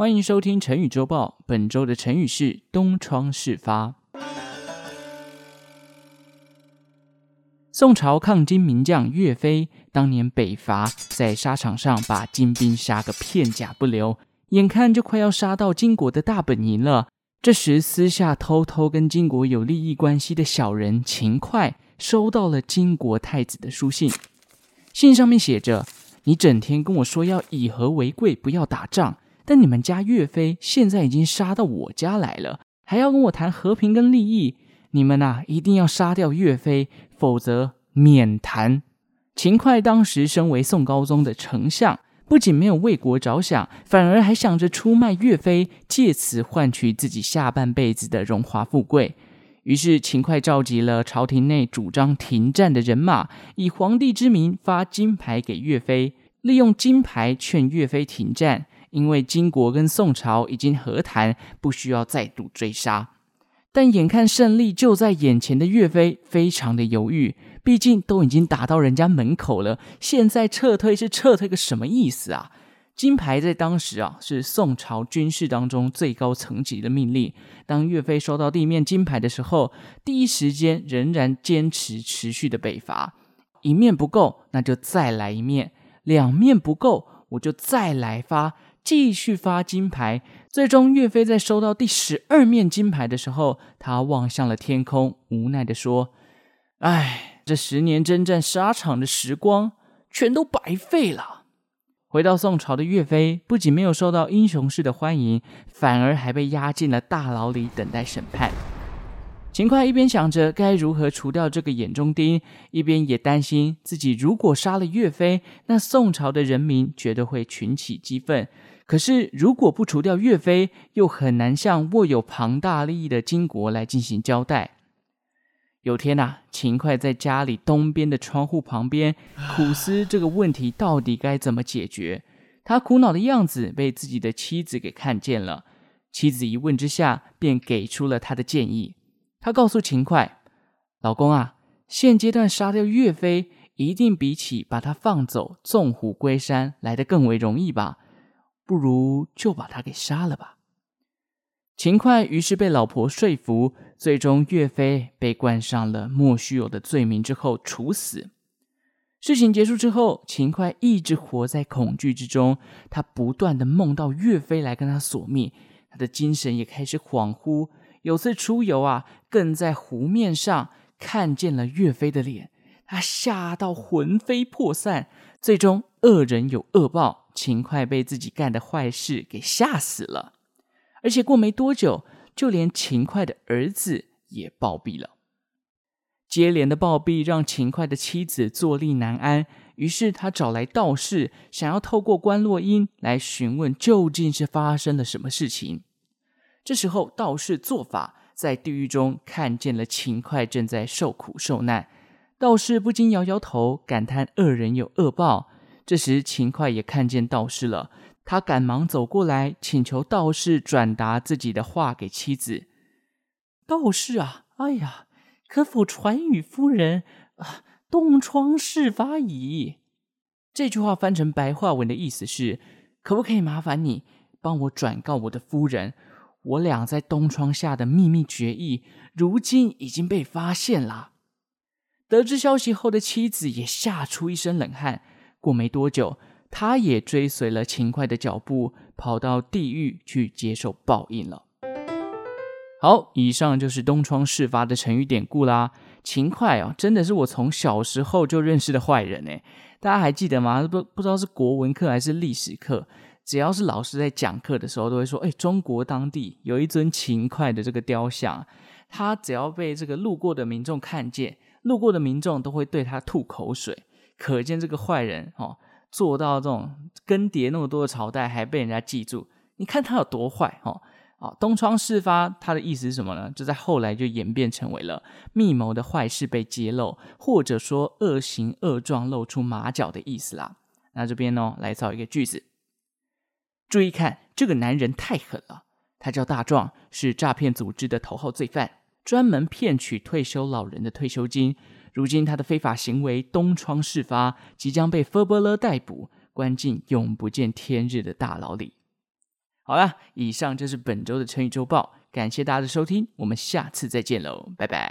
欢迎收听成语周报。本周的成语是“东窗事发”。宋朝抗金名将岳飞当年北伐，在沙场上把金兵杀个片甲不留，眼看就快要杀到金国的大本营了。这时，私下偷偷跟金国有利益关系的小人秦桧收到了金国太子的书信，信上面写着：“你整天跟我说要以和为贵，不要打仗。”但你们家岳飞现在已经杀到我家来了，还要跟我谈和平跟利益？你们呐，一定要杀掉岳飞，否则免谈。秦桧当时身为宋高宗的丞相，不仅没有为国着想，反而还想着出卖岳飞，借此换取自己下半辈子的荣华富贵。于是秦桧召集了朝廷内主张停战的人马，以皇帝之名发金牌给岳飞，利用金牌劝岳飞停战。因为金国跟宋朝已经和谈，不需要再度追杀，但眼看胜利就在眼前的岳飞非常的犹豫，毕竟都已经打到人家门口了，现在撤退是撤退个什么意思啊？金牌在当时啊是宋朝军事当中最高层级的命令，当岳飞收到地面金牌的时候，第一时间仍然坚持持续的北伐，一面不够，那就再来一面，两面不够，我就再来发。继续发金牌，最终岳飞在收到第十二面金牌的时候，他望向了天空，无奈地说：“哎，这十年征战沙场的时光全都白费了。”回到宋朝的岳飞，不仅没有受到英雄式的欢迎，反而还被押进了大牢里等待审判。秦桧一边想着该如何除掉这个眼中钉，一边也担心自己如果杀了岳飞，那宋朝的人民绝对会群起激愤。可是如果不除掉岳飞，又很难向握有庞大利益的金国来进行交代。有天呐、啊，秦桧在家里东边的窗户旁边苦思这个问题到底该怎么解决。他苦恼的样子被自己的妻子给看见了，妻子一问之下，便给出了他的建议。他告诉秦桧：“老公啊，现阶段杀掉岳飞，一定比起把他放走，纵虎归山来得更为容易吧？不如就把他给杀了吧。”秦桧于是被老婆说服，最终岳飞被冠上了莫须有的罪名之后处死。事情结束之后，秦桧一直活在恐惧之中，他不断的梦到岳飞来跟他索命，他的精神也开始恍惚。有次出游啊，更在湖面上看见了岳飞的脸，他吓到魂飞魄散。最终恶人有恶报，秦桧被自己干的坏事给吓死了。而且过没多久，就连秦桧的儿子也暴毙了。接连的暴毙让秦桧的妻子坐立难安，于是他找来道士，想要透过观落阴来询问究竟是发生了什么事情。这时候，道士做法在地狱中看见了秦桧正在受苦受难，道士不禁摇摇头，感叹恶人有恶报。这时，秦桧也看见道士了，他赶忙走过来，请求道士转达自己的话给妻子。道士啊，哎呀，可否传与夫人啊？东窗事发矣。这句话翻成白话文的意思是：可不可以麻烦你帮我转告我的夫人？我俩在东窗下的秘密决议，如今已经被发现了。得知消息后的妻子也吓出一身冷汗。过没多久，她也追随了秦桧的脚步，跑到地狱去接受报应了。好，以上就是东窗事发的成语典故啦。秦桧啊，真的是我从小时候就认识的坏人诶，大家还记得吗？不不知道是国文课还是历史课。只要是老师在讲课的时候，都会说：“哎，中国当地有一尊勤快的这个雕像，他只要被这个路过的民众看见，路过的民众都会对他吐口水，可见这个坏人哦，做到这种更迭那么多的朝代还被人家记住，你看他有多坏哦！啊，东窗事发，他的意思是什么呢？就在后来就演变成为了密谋的坏事被揭露，或者说恶行恶状露出马脚的意思啦。那这边呢，来造一个句子。注意看，这个男人太狠了。他叫大壮，是诈骗组织的头号罪犯，专门骗取退休老人的退休金。如今他的非法行为东窗事发，即将被佛伯勒逮捕，关进永不见天日的大牢里。好了，以上就是本周的成语周报，感谢大家的收听，我们下次再见喽，拜拜。